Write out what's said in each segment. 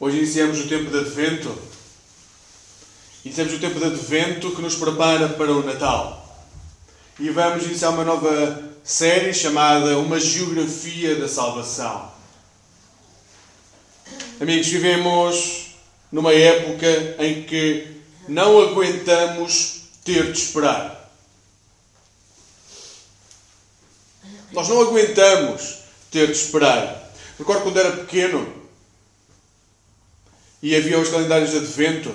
Hoje iniciamos o tempo de Advento. Iniciamos o tempo de Advento que nos prepara para o Natal. E vamos iniciar uma nova série chamada Uma Geografia da Salvação. Amigos, vivemos numa época em que não aguentamos ter de esperar. Nós não aguentamos ter de esperar. Recordo quando era pequeno e havia os calendários de advento,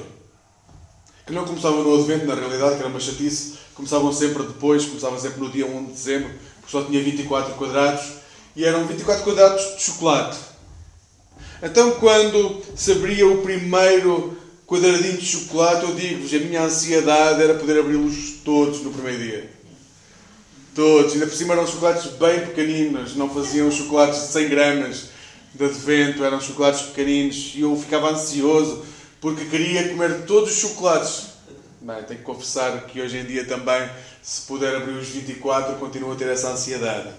que não começavam no advento, na realidade, que era uma chatice, começavam sempre depois, começavam sempre no dia 1 de dezembro, porque só tinha 24 quadrados, e eram 24 quadrados de chocolate. Então, quando se abria o primeiro quadradinho de chocolate, eu digo-vos, a minha ansiedade era poder abri-los todos no primeiro dia. Todos. Ainda por cima eram chocolates bem pequeninos, não faziam chocolates de 100 gramas de advento, eram chocolates pequeninos e eu ficava ansioso porque queria comer todos os chocolates. Bem, tenho que confessar que hoje em dia também, se puder abrir os 24, continuo a ter essa ansiedade.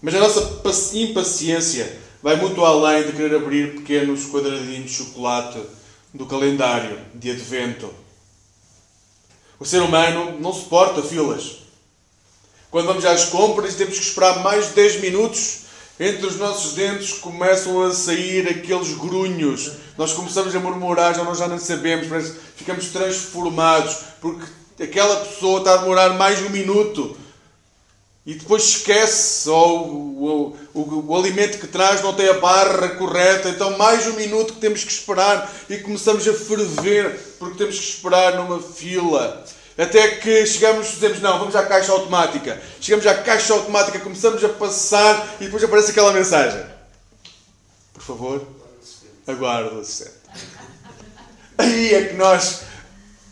Mas a nossa impaciência vai muito além de querer abrir pequenos quadradinhos de chocolate do calendário de advento. O ser humano não suporta filas. Quando vamos às compras temos que esperar mais de 10 minutos, entre os nossos dentes começam a sair aqueles grunhos. Nós começamos a murmurar, já nós já não sabemos, parece, ficamos transformados, porque aquela pessoa está a demorar mais de um minuto e depois esquece, ou o, o, o, alimento que traz não tem a barra correta, então mais um minuto que temos que esperar e começamos a ferver porque temos que esperar numa fila. Até que chegamos, dizemos, não, vamos à caixa automática. Chegamos à caixa automática, começamos a passar e depois aparece aquela mensagem. Por favor, aguarde o assistente. Aí é que nós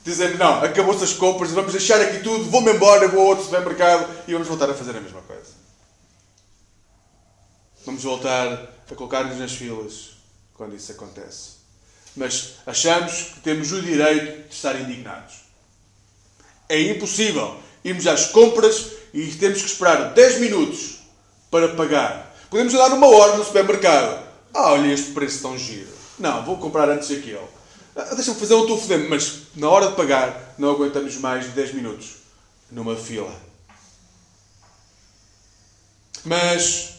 dizemos, não, acabou-se as compras, vamos deixar aqui tudo, vou-me embora, vou a outro supermercado e vamos voltar a fazer a mesma coisa. Vamos voltar a colocar-nos nas filas quando isso acontece. Mas achamos que temos o direito de estar indignados. É impossível irmos às compras e temos que esperar 10 minutos para pagar. Podemos andar uma hora no supermercado. Ah, olha este preço tão giro. Não, vou comprar antes aquele. Ah, Deixa-me fazer um telefonema, mas na hora de pagar não aguentamos mais de 10 minutos numa fila. Mas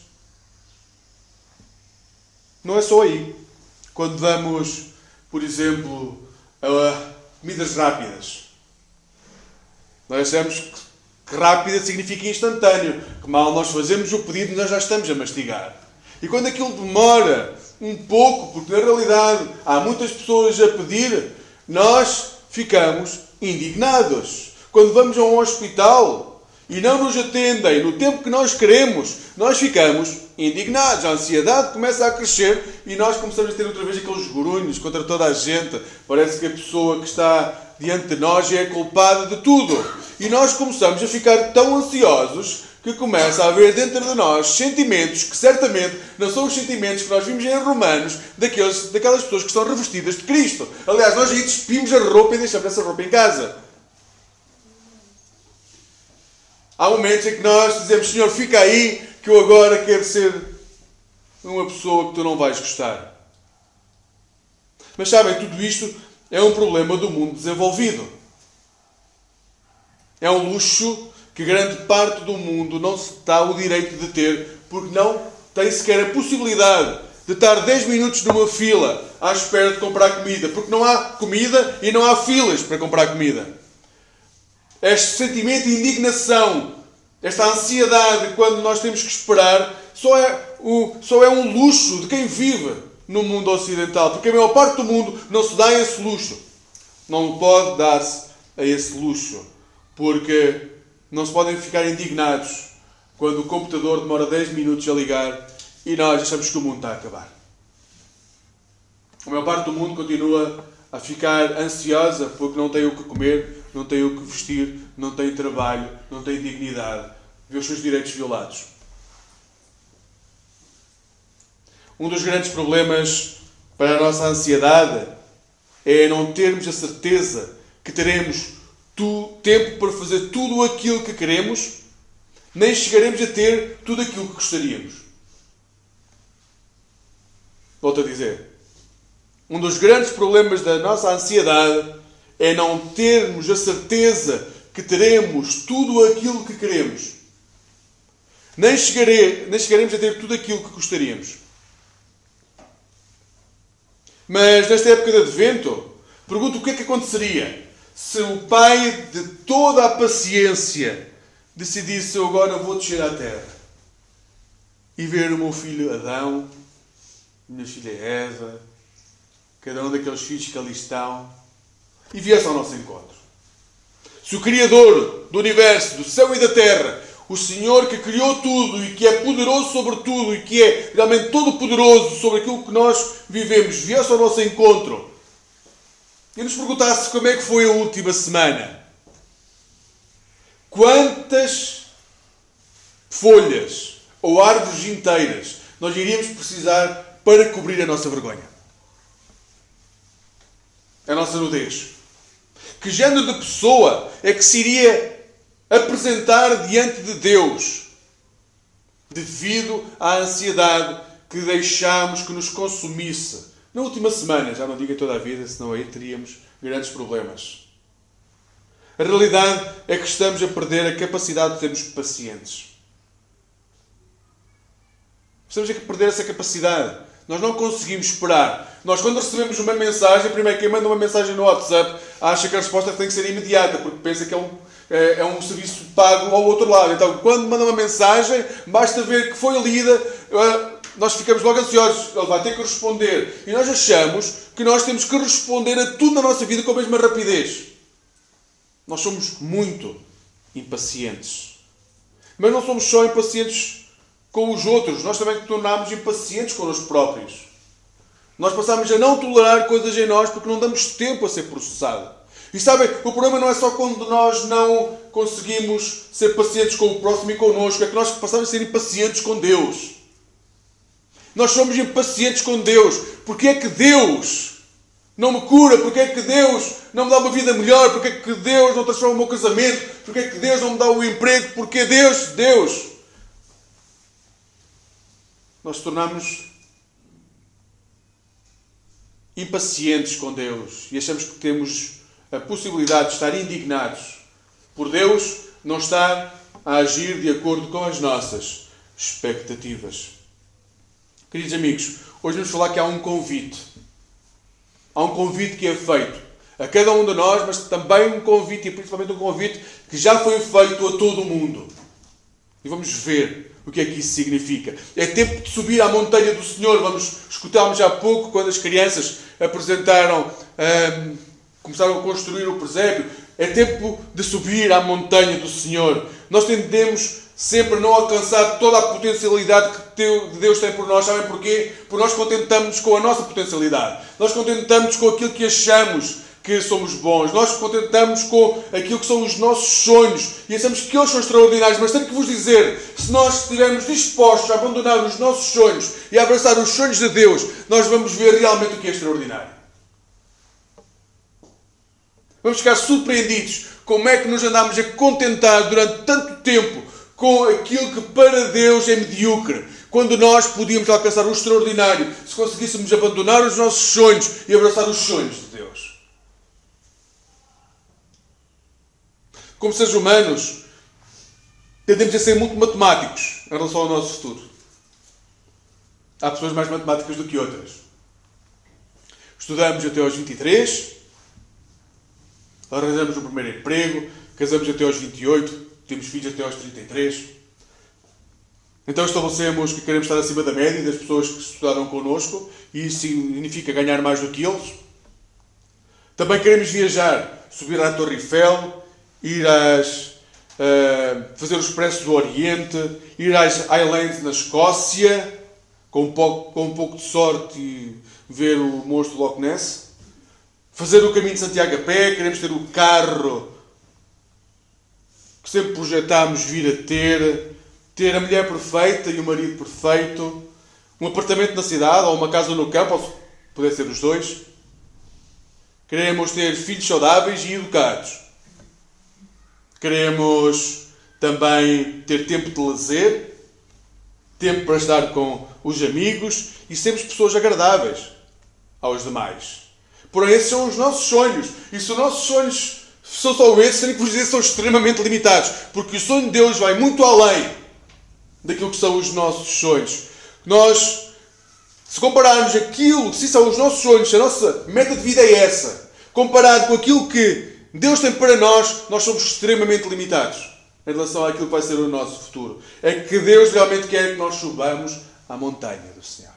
não é só aí. Quando vamos, por exemplo, a comidas rápidas. Nós achamos que rápida significa instantâneo, que mal nós fazemos o pedido nós já estamos a mastigar. E quando aquilo demora um pouco, porque na realidade há muitas pessoas a pedir, nós ficamos indignados. Quando vamos a um hospital e não nos atendem no tempo que nós queremos, nós ficamos indignados. A ansiedade começa a crescer e nós começamos a ter outra vez aqueles grunhos contra toda a gente. Parece que a pessoa que está diante de nós é culpada de tudo. E nós começamos a ficar tão ansiosos que começa a haver dentro de nós sentimentos que certamente não são os sentimentos que nós vimos em Romanos daqueles, daquelas pessoas que estão revestidas de Cristo. Aliás, nós aí despimos a roupa e deixamos essa roupa em casa. Há momentos em que nós dizemos, Senhor, fica aí que eu agora quero ser uma pessoa que tu não vais gostar. Mas sabem, tudo isto é um problema do mundo desenvolvido. É um luxo que grande parte do mundo não se dá o direito de ter, porque não tem sequer a possibilidade de estar 10 minutos numa fila à espera de comprar comida, porque não há comida e não há filas para comprar comida. Este sentimento de indignação, esta ansiedade quando nós temos que esperar, só é, o, só é um luxo de quem vive no mundo ocidental, porque a maior parte do mundo não se dá a esse luxo. Não pode dar-se a esse luxo, porque não se podem ficar indignados quando o computador demora 10 minutos a ligar e nós achamos que o mundo está a acabar. A maior parte do mundo continua a ficar ansiosa porque não tem o que comer, não tem o que vestir, não tem trabalho, não tem dignidade, vê os seus direitos violados. Um dos grandes problemas para a nossa ansiedade é não termos a certeza que teremos tempo para fazer tudo aquilo que queremos, nem chegaremos a ter tudo aquilo que gostaríamos. Volto a dizer, Um dos grandes problemas da nossa ansiedade é não termos a certeza que teremos tudo aquilo que queremos. Nem, chegarei, nem chegaremos a ter tudo aquilo que gostaríamos. Mas nesta época de advento, pergunto o que é que aconteceria se o pai de toda a paciência decidisse eu agora vou descer à terra e ver o meu filho Adão, minha filha Eva, cada um daqueles filhos que ali estão, e viesse ao nosso encontro. Se o Criador do universo, do céu e da terra, o Senhor que criou tudo e que é poderoso sobre tudo e que é realmente todo poderoso sobre aquilo que nós vivemos, viesse ao nosso encontro e nos perguntasse como é que foi a última semana, quantas folhas ou árvores inteiras nós iríamos precisar para cobrir a nossa vergonha, a nossa nudez. Que género de pessoa é que se iria apresentar diante de Deus devido à ansiedade que deixámos que nos consumisse na última semana, já não digo toda a vida, senão aí teríamos grandes problemas. A realidade é que estamos a perder a capacidade de sermos pacientes. Estamos a perder essa capacidade. Nós não conseguimos esperar. Nós, quando recebemos uma mensagem, primeiro quem manda uma mensagem no WhatsApp acha que a resposta tem que ser imediata, porque pensa que é um, é, é um serviço pago ao outro lado. Então, quando manda uma mensagem, basta ver que foi lida, eh, nós ficamos logo ansiosos, ele vai ter que responder. E nós achamos que nós temos que responder a tudo na nossa vida com a mesma rapidez. Nós somos muito impacientes. Mas não somos só impacientes com os outros, nós também tornamos impacientes connosco próprios. Nós passamos a não tolerar coisas em nós porque não damos tempo a ser processado. E sabem, o problema não é só quando nós não conseguimos ser pacientes com o próximo e connosco, é que nós passamos a ser impacientes com Deus. Nós somos impacientes com Deus. Porque é que Deus não me cura? Porque é que Deus não me dá uma vida melhor? Porque é que Deus não transforma o meu casamento? Porque é que Deus não me dá o um emprego? Porque Deus, Deus. Nós tornamos impacientes com Deus e achamos que temos a possibilidade de estar indignados por Deus não estar a agir de acordo com as nossas expectativas. Queridos amigos, hoje vamos falar que há um convite. Há um convite que é feito a cada um de nós, mas também um convite, e principalmente um convite que já foi feito a todo o mundo. E vamos ver o que é que isso significa. É tempo de subir à montanha do Senhor. Vamos escutarmos há pouco quando as crianças apresentaram, hum, começaram a construir o presépio. É tempo de subir à montanha do Senhor. Nós tendemos sempre não alcançar toda a potencialidade que Deus tem por nós. Sabem porquê? Porque nós contentamos com a nossa potencialidade. Nós contentamos com aquilo que achamos que somos bons. Nós contentamos com aquilo que são os nossos sonhos e achamos que eles são extraordinários. Mas tenho que vos dizer: se nós estivermos dispostos a abandonar os nossos sonhos e a abraçar os sonhos de Deus, nós vamos ver realmente o que é extraordinário. Vamos ficar surpreendidos como é que nos andamos a contentar durante tanto tempo com aquilo que para Deus é medíocre. Quando nós podíamos alcançar o extraordinário se conseguíssemos abandonar os nossos sonhos e abraçar os sonhos de Deus. Como seres humanos, tendemos a ser muito matemáticos em relação ao nosso futuro. Há pessoas mais matemáticas do que outras. Estudamos até aos 23, arranjamos o primeiro emprego, casamos até aos 28, temos filhos até aos 33. Então estabelecemos que queremos estar acima da média das pessoas que estudaram connosco e isso significa ganhar mais do que eles. Também queremos viajar, subir à Torre Eiffel, ir às, uh, fazer o Expresso do Oriente, ir às Highlands na Escócia, com um, pouco, com um pouco de sorte e ver o monstro Loch Ness. Fazer o caminho de Santiago a pé, queremos ter o carro que sempre projetámos vir a ter, ter a mulher perfeita e o marido perfeito, um apartamento na cidade ou uma casa no campo, ou ser os dois. Queremos ter filhos saudáveis e educados. Queremos também ter tempo de lazer, tempo para estar com os amigos e sermos pessoas agradáveis. aos demais. Porém, esses são os nossos sonhos. E se os nossos sonhos são só esses, tenho que vos dizer são extremamente limitados. Porque o sonho de Deus vai muito além daquilo que são os nossos sonhos. Nós, se compararmos aquilo que se são os nossos sonhos, se a nossa meta de vida é essa, comparado com aquilo que Deus tem para nós, nós somos extremamente limitados em relação àquilo que vai ser o nosso futuro. É que Deus realmente quer que nós subamos à montanha do Senhor.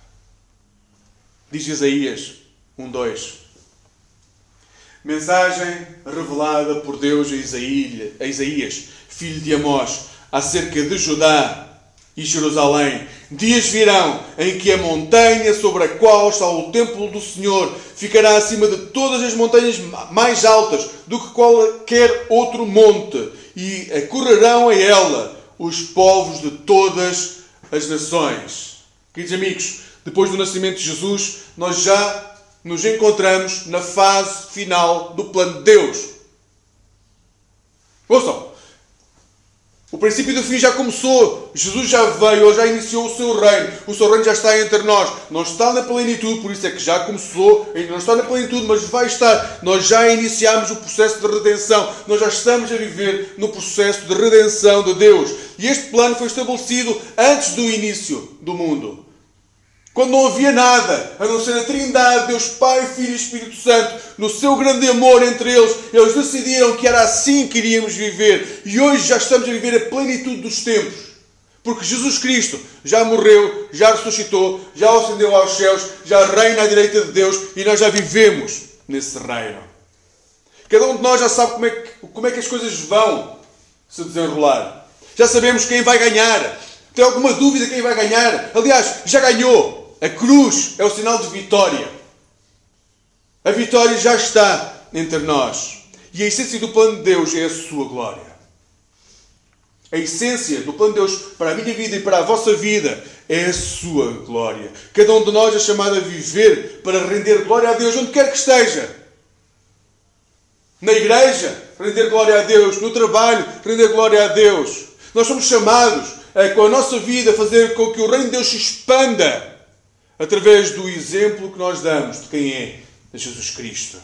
Diz Isaías 1.2 Mensagem revelada por Deus a Isaías, filho de Amós, acerca de Judá e Jerusalém. Dias virão em que a montanha sobre a qual está o templo do Senhor ficará acima de todas as montanhas mais altas do que qualquer outro monte, e acorrerão a ela os povos de todas as nações. Queridos amigos, depois do nascimento de Jesus, nós já nos encontramos na fase final do plano de Deus. Ouçam, o princípio do fim já começou. Jesus já veio, já iniciou o seu reino. O seu reino já está entre nós. Não está na plenitude, por isso é que já começou. Ainda não está na plenitude, mas vai estar. Nós já iniciamos o processo de redenção. Nós já estamos a viver no processo de redenção de Deus. E este plano foi estabelecido antes do início do mundo. Quando não havia nada, a não ser a Trindade, Deus Pai, Filho e Espírito Santo, no seu grande amor entre eles, eles decidiram que era assim que iríamos viver. E hoje já estamos a viver a plenitude dos tempos. Porque Jesus Cristo já morreu, já ressuscitou, já ascendeu aos céus, já reina à direita de Deus e nós já vivemos nesse reino. Cada um de nós já sabe como é que, como é que as coisas vão se desenrolar. Já sabemos quem vai ganhar. Tem alguma dúvida quem vai ganhar? Aliás, já ganhou. A cruz é o sinal de vitória. A vitória já está entre nós. E a essência do plano de Deus é a sua glória. A essência do plano de Deus para a minha vida e para a vossa vida é a sua glória. Cada um de nós é chamado a viver para render glória a Deus onde quer que esteja. Na igreja, render glória a Deus. No trabalho, render glória a Deus. Nós somos chamados a, com a nossa vida, fazer com que o reino de Deus se expanda através do exemplo que nós damos de quem é Jesus Cristo.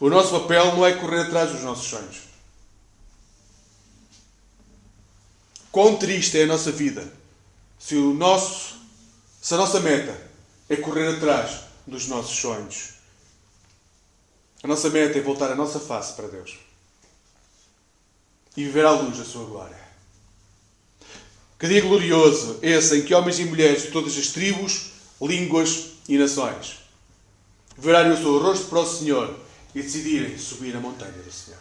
O nosso papel não é correr atrás dos nossos sonhos. Quão triste é a nossa vida se, o nosso, se a nossa meta é correr atrás dos nossos sonhos. A nossa meta é voltar a nossa face para Deus e viver à luz da Sua glória. Que dia glorioso esse em que homens e mulheres de todas as tribos, línguas e nações. Virarem o seu rosto para o Senhor e decidirem subir a montanha do Senhor.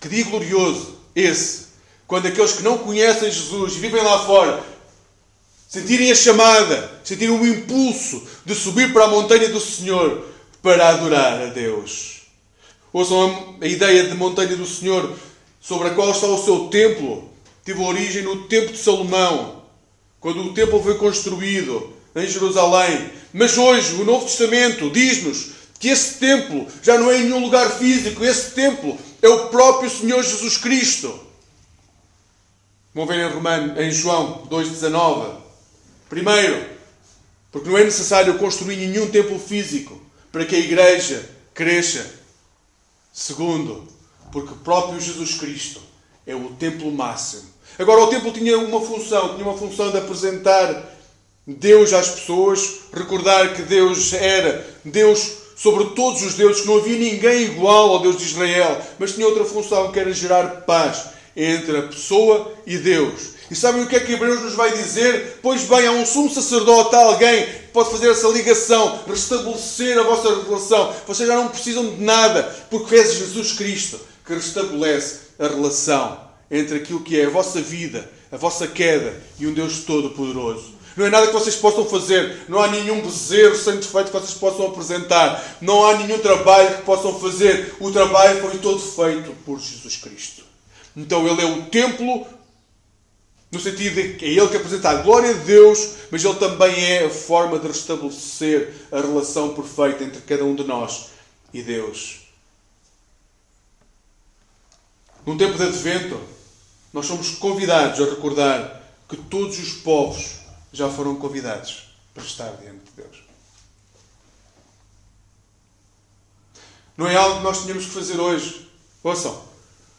Que dia glorioso esse, quando aqueles que não conhecem Jesus e vivem lá fora sentirem a chamada, sentirem o impulso de subir para a montanha do Senhor para adorar a Deus. Ouçam a ideia de montanha do Senhor sobre a qual está o seu templo. Teve origem no tempo de Salomão quando o templo foi construído em Jerusalém. Mas hoje o Novo Testamento diz-nos que esse templo já não é em nenhum lugar físico, esse templo é o próprio Senhor Jesus Cristo. Vão ver em, Romano, em João 2,19. Primeiro, porque não é necessário construir nenhum templo físico para que a igreja cresça. Segundo, porque o próprio Jesus Cristo é o templo máximo Agora, o templo tinha uma função, tinha uma função de apresentar Deus às pessoas, recordar que Deus era Deus sobre todos os deuses, que não havia ninguém igual ao Deus de Israel, mas tinha outra função que era gerar paz entre a pessoa e Deus. E sabem o que é que Hebreus nos vai dizer? Pois bem, há um sumo sacerdote, há alguém que pode fazer essa ligação, restabelecer a vossa relação. Vocês já não precisam de nada, porque é Jesus Cristo que restabelece a relação entre aquilo que é a vossa vida, a vossa queda e um Deus Todo-Poderoso. Não é nada que vocês possam fazer, não há nenhum bezerro defeito que vocês possam apresentar, não há nenhum trabalho que possam fazer. O trabalho foi todo feito por Jesus Cristo. Então Ele é o templo, no sentido de que é Ele que apresenta a glória de Deus, mas Ele também é a forma de restabelecer a relação perfeita entre cada um de nós e Deus. Num tempo de advento, nós somos convidados a recordar que todos os povos já foram convidados para estar diante de Deus. Não é algo que nós tenhamos que fazer hoje. Ouçam,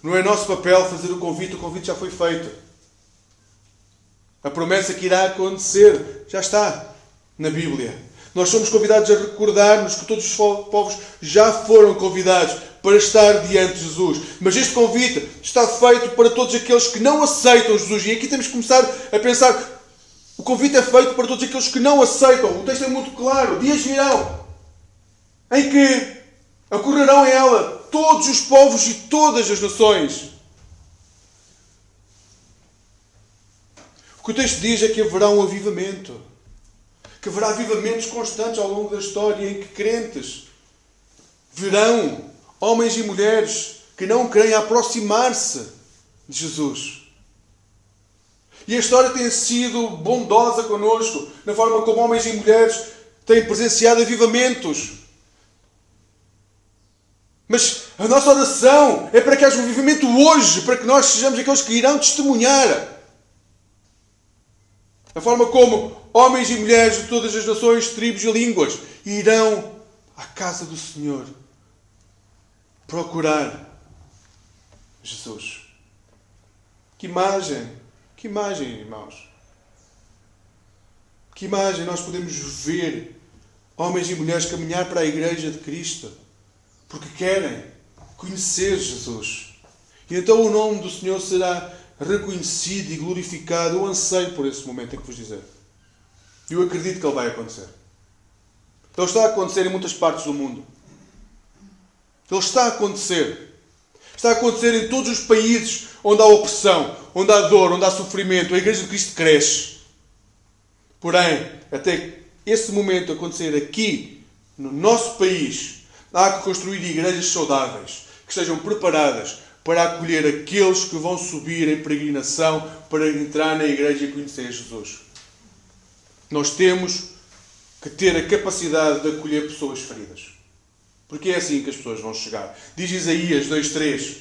não é nosso papel fazer o convite, o convite já foi feito. A promessa que irá acontecer já está na Bíblia. Nós somos convidados a recordar-nos que todos os povos já foram convidados para estar diante de Jesus. Mas este convite está feito para todos aqueles que não aceitam Jesus. E aqui temos que começar a pensar: o convite é feito para todos aqueles que não aceitam. O texto é muito claro. Dias virão em que ocorrerão em ela todos os povos e todas as nações. O que o texto diz é que haverá um avivamento. Que haverá avivamentos constantes ao longo da história em que crentes verão homens e mulheres que não querem aproximar-se de Jesus. E a história tem sido bondosa conosco, na forma como homens e mulheres têm presenciado avivamentos. Mas a nossa oração é para que haja um avivamento hoje, para que nós sejamos aqueles que irão testemunhar. A forma como homens e mulheres de todas as nações, tribos e línguas irão à casa do Senhor procurar Jesus. Que imagem, que imagem, irmãos. Que imagem nós podemos ver homens e mulheres caminhar para a igreja de Cristo porque querem conhecer Jesus. E então o nome do Senhor será reconhecido e glorificado. Eu anseio por esse momento em que vos dizer. Eu acredito que ele vai acontecer. Ele está a acontecer em muitas partes do mundo. Ele está a acontecer. Está a acontecer em todos os países onde há opressão, onde há dor, onde há sofrimento. A Igreja de Cristo cresce. Porém, até esse momento acontecer aqui, no nosso país, há que construir igrejas saudáveis, que estejam preparadas para acolher aqueles que vão subir em peregrinação para entrar na igreja e conhecer Jesus. Nós temos que ter a capacidade de acolher pessoas feridas. Porque é assim que as pessoas vão chegar. Diz Isaías 2.3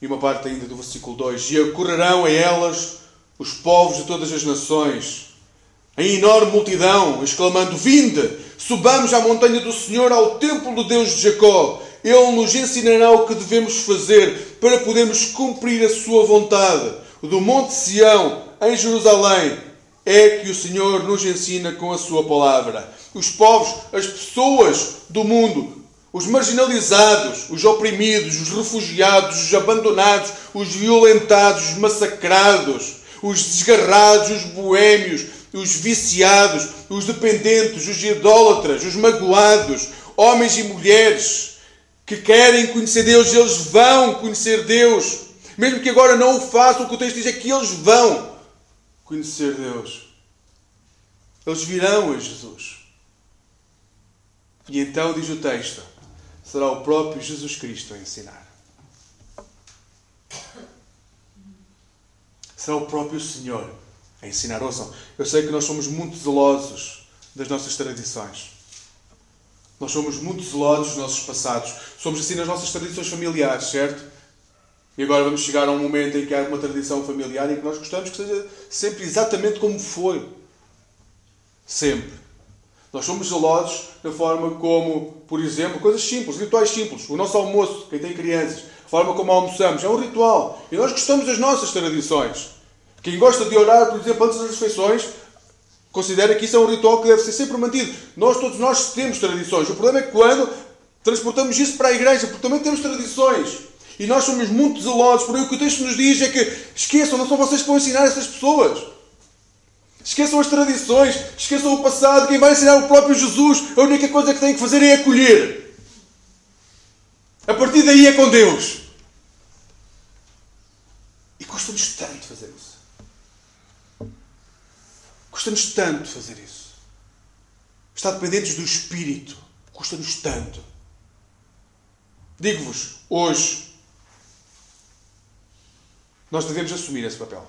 e uma parte ainda do versículo 2: E ocorrerão a elas os povos de todas as nações, em enorme multidão, exclamando: Vinde, subamos à montanha do Senhor, ao templo do Deus de Jacó. Ele nos ensinará o que devemos fazer para podermos cumprir a sua vontade. Do Monte Sião, em Jerusalém, é que o Senhor nos ensina com a sua palavra os povos, as pessoas do mundo, os marginalizados, os oprimidos, os refugiados, os abandonados, os violentados, os massacrados, os desgarrados, os boêmios, os viciados, os dependentes, os idólatras, os magoados, homens e mulheres que querem conhecer Deus, eles vão conhecer Deus. Mesmo que agora não o façam, o que o texto diz é que eles vão conhecer Deus. Eles virão a Jesus. E então, diz o texto, será o próprio Jesus Cristo a ensinar. Será o próprio Senhor a ensinar. Ouçam, eu sei que nós somos muito zelosos das nossas tradições. Nós somos muito zelosos dos nossos passados. Somos assim nas nossas tradições familiares, certo? E agora vamos chegar a um momento em que há uma tradição familiar em que nós gostamos que seja sempre exatamente como foi. Sempre. Nós somos zelosos da forma como, por exemplo, coisas simples, rituais simples. O nosso almoço, quem tem crianças, a forma como almoçamos, é um ritual. E nós gostamos das nossas tradições. Quem gosta de orar, por exemplo, antes das refeições, considera que isso é um ritual que deve ser sempre mantido. Nós, todos nós, temos tradições. O problema é quando transportamos isso para a igreja, porque também temos tradições. E nós somos muito zelosos, por o que o texto nos diz é que esqueçam, não são vocês que vão ensinar essas pessoas. Esqueçam as tradições, esqueçam o passado. Quem vai ensinar o próprio Jesus, a única coisa que tem que fazer é acolher. A partir daí é com Deus. E custa-nos tanto fazer isso. Custa-nos tanto fazer isso. Estar dependentes do Espírito custa-nos tanto. Digo-vos, hoje, nós devemos assumir esse papel.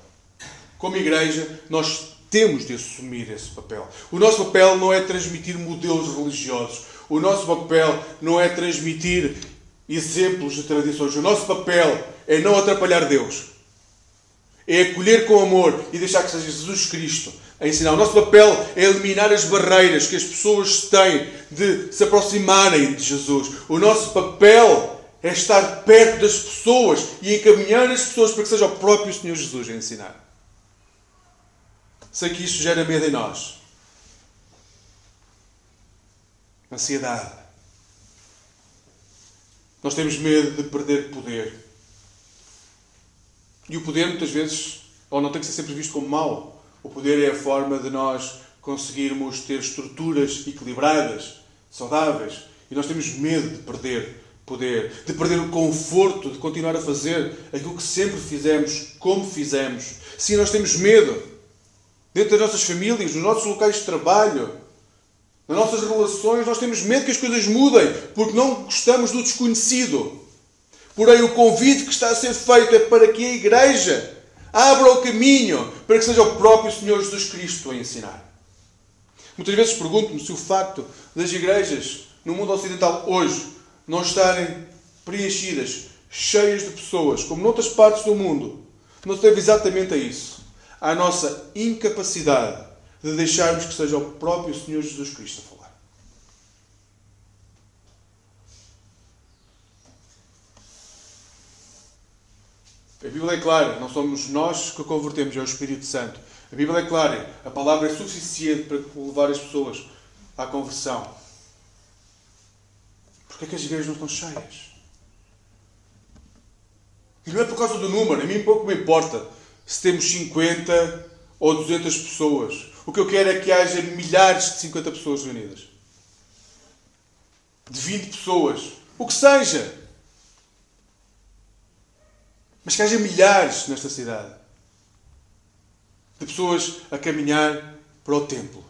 Como igreja, nós temos de assumir esse papel. O nosso papel não é transmitir modelos religiosos. O nosso papel não é transmitir exemplos de tradições. O nosso papel é não atrapalhar Deus. É acolher com amor e deixar que seja Jesus Cristo a ensinar. O nosso papel é eliminar as barreiras que as pessoas têm de se aproximarem de Jesus. O nosso papel é estar perto das pessoas e encaminhar as pessoas para que seja o próprio Senhor Jesus a ensinar. Sei que isso gera medo em nós. Ansiedade. Nós temos medo de perder poder. E o poder, muitas vezes, ou não tem que ser sempre visto como mau. O poder é a forma de nós conseguirmos ter estruturas equilibradas, saudáveis. E nós temos medo de perder poder, de perder o conforto de continuar a fazer aquilo que sempre fizemos, como fizemos. Sim, nós temos medo dentro das nossas famílias, nos nossos locais de trabalho, nas nossas relações, nós temos medo que as coisas mudem, porque não gostamos do desconhecido. Porém, o convite que está a ser feito é para que a Igreja abra o caminho para que seja o próprio Senhor Jesus Cristo a ensinar. Muitas vezes pergunto-me se o facto das igrejas no mundo ocidental hoje não estarem preenchidas, cheias de pessoas, como noutras partes do mundo, não deve exatamente a isso à nossa incapacidade de deixarmos que seja o próprio Senhor Jesus Cristo a falar. A Bíblia é clara, não somos nós que convertemos, é o Espírito Santo. A Bíblia é clara, a palavra é suficiente para levar as pessoas à conversão. Porquê é que as igrejas não estão cheias? E não é por causa do número, a mim pouco me importa se temos 50 ou 200 pessoas. O que eu quero é que haja milhares de 50 pessoas reunidas. De 20 pessoas. O que seja. Mas que haja milhares nesta cidade. De pessoas a caminhar para o templo.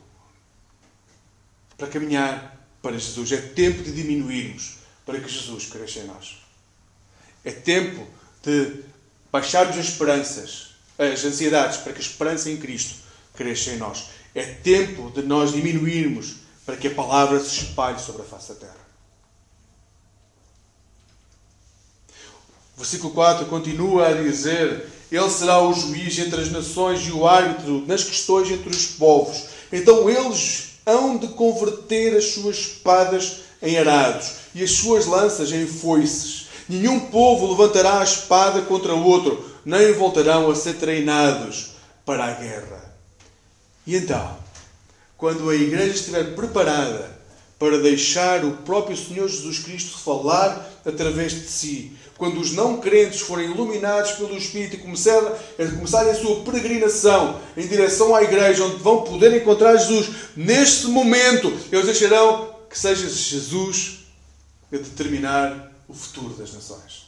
Para caminhar para Jesus. É tempo de diminuirmos para que Jesus cresça em nós. É tempo de baixarmos as esperanças as ansiedades para que a esperança em Cristo cresça em nós. É tempo de nós diminuirmos para que a palavra se espalhe sobre a face da terra. O versículo 4 continua a dizer: Ele será o juiz entre as nações e o árbitro nas questões entre os povos. Então eles hão de converter as suas espadas em arados e as suas lanças em foices. Nenhum povo levantará a espada contra o outro, nem voltarão a ser treinados para a guerra. E então, quando a igreja estiver preparada para deixar o próprio Senhor Jesus Cristo falar através de si, quando os não crentes forem iluminados pelo Espírito e começarem, começarem a sua peregrinação em direção à igreja, onde vão poder encontrar Jesus, neste momento eles deixarão que seja Jesus a determinar o futuro das nações.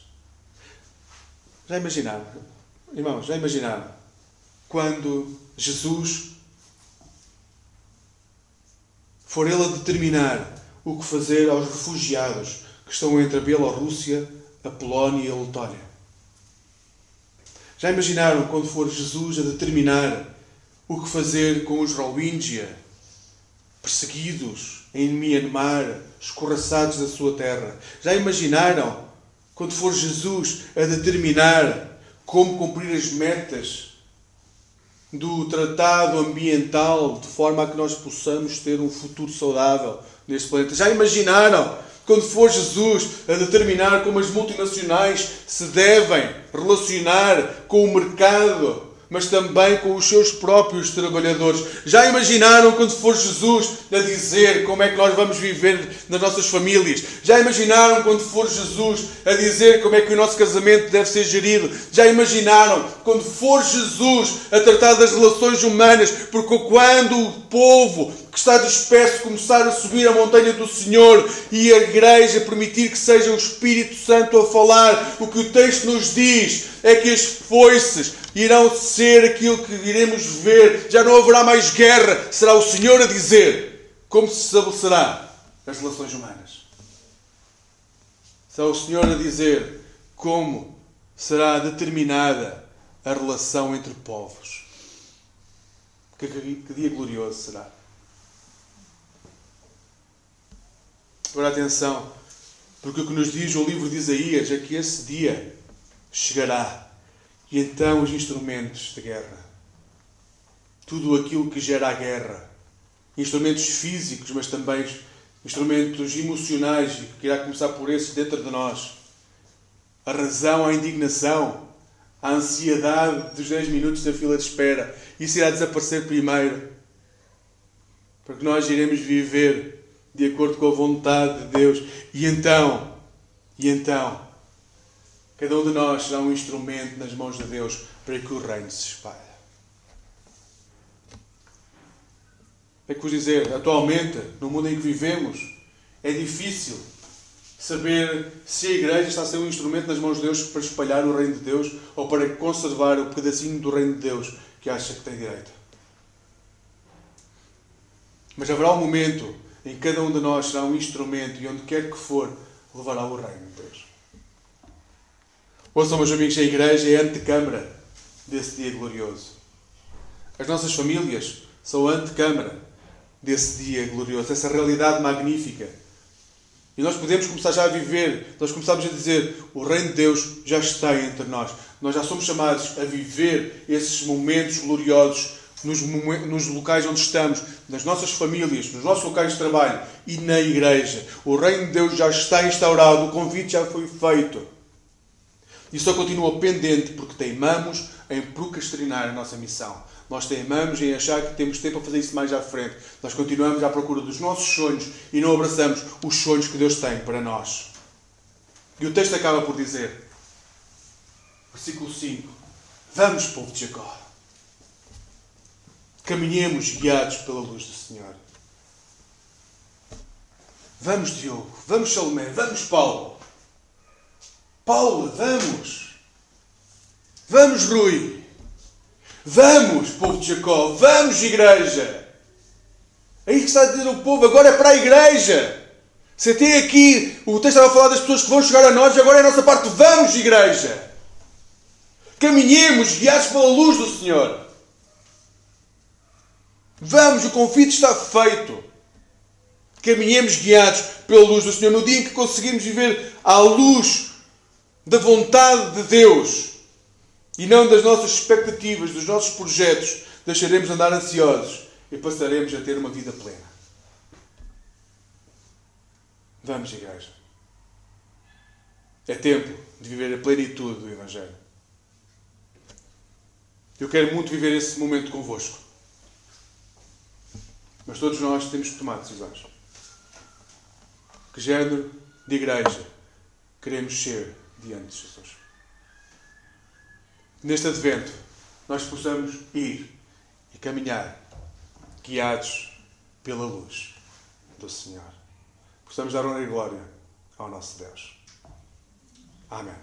Já imaginaram? Irmãos, já imaginaram? Quando Jesus for ele a determinar o que fazer aos refugiados que estão entre a Bielorrússia, a Polónia e a Letónia. Já imaginaram quando for Jesus a determinar o que fazer com os Rohingya, perseguidos em Myanmar, escorraçados da sua terra? Já imaginaram quando for Jesus a determinar como cumprir as metas do tratado ambiental de forma a que nós possamos ter um futuro saudável neste planeta? Já imaginaram quando for Jesus a determinar como as multinacionais se devem relacionar com o mercado mas também com os seus próprios trabalhadores. Já imaginaram quando for Jesus a dizer como é que nós vamos viver nas nossas famílias? Já imaginaram quando for Jesus a dizer como é que o nosso casamento deve ser gerido? Já imaginaram quando for Jesus a tratar das relações humanas? Porque quando o povo que está disperso começar a subir a montanha do Senhor e a igreja permitir que seja o Espírito Santo a falar, o que o texto nos diz é que as foices irão ser aquilo que iremos ver, já não haverá mais guerra, será o Senhor a dizer como se estabelecerá as relações humanas. Será o Senhor a dizer como será determinada a relação entre povos. Que, que dia glorioso será! Agora atenção, porque o que nos diz o livro de Isaías é que esse dia chegará E então os instrumentos de guerra. Tudo aquilo que gera a guerra. Instrumentos físicos, mas também instrumentos emocionais, que irá começar por esses dentro de nós. A razão, a indignação, a ansiedade dos 10 minutos da fila de espera. Isso irá desaparecer primeiro. Porque nós iremos viver de acordo com a vontade de Deus. E então, e então, cada um de nós será um instrumento nas mãos de Deus para que o reino se espalhe. É que vos dizer, atualmente, no mundo em que vivemos, é difícil saber se a igreja está a ser um instrumento nas mãos de Deus para espalhar o reino de Deus ou para conservar o pedacinho do reino de Deus que acha que tem direito. Mas haverá um momento em cada um de nós será um instrumento e onde quer que for, levará o reino de Deus. Ouçam, meus amigos, a igreja é a antecâmara desse dia glorioso. As nossas famílias são a antecâmara desse dia glorioso, essa realidade magnífica. E nós podemos começar já a viver, nós começamos a dizer: o reino de Deus já está entre nós. Nós já somos chamados a viver esses momentos gloriosos nos, nos locais onde estamos, nas nossas famílias, nos nossos locais de trabalho e na igreja. O reino de Deus já está instaurado, o convite já foi feito. E só continua pendente porque teimamos em procrastinar a nossa missão. Nós teimamos em achar que temos tempo para fazer isso mais à frente. Nós continuamos à procura dos nossos sonhos e não abraçamos os sonhos que Deus tem para nós. E o texto acaba por dizer, versículo 5: Vamos, povo de Jacó, caminhemos guiados pela luz do Senhor. Vamos, Diogo, vamos, Salomé, vamos, Paulo. Paulo, vamos. Vamos, Rui. Vamos, povo de Jacó. Vamos, igreja. É isso que está a dizer o povo. Agora é para a igreja. Se até aqui o texto estava a falar das pessoas que vão chegar a nós, agora é a nossa parte. Vamos, igreja. Caminhemos guiados pela luz do Senhor. Vamos, o convite está feito. Caminhemos guiados pela luz do Senhor. No dia em que conseguimos viver à luz da vontade de Deus e não das nossas expectativas, dos nossos projetos, deixaremos de andar ansiosos e passaremos a ter uma vida plena. Vamos, igreja. É tempo de viver a plenitude do Evangelho. Eu quero muito viver esse momento convosco. Mas todos nós temos que tomar decisões. Que género de igreja queremos ser diante de Jesus? Neste advento, nós possamos ir e caminhar guiados pela luz do Senhor. Possamos dar honra e glória ao nosso Deus. Amém.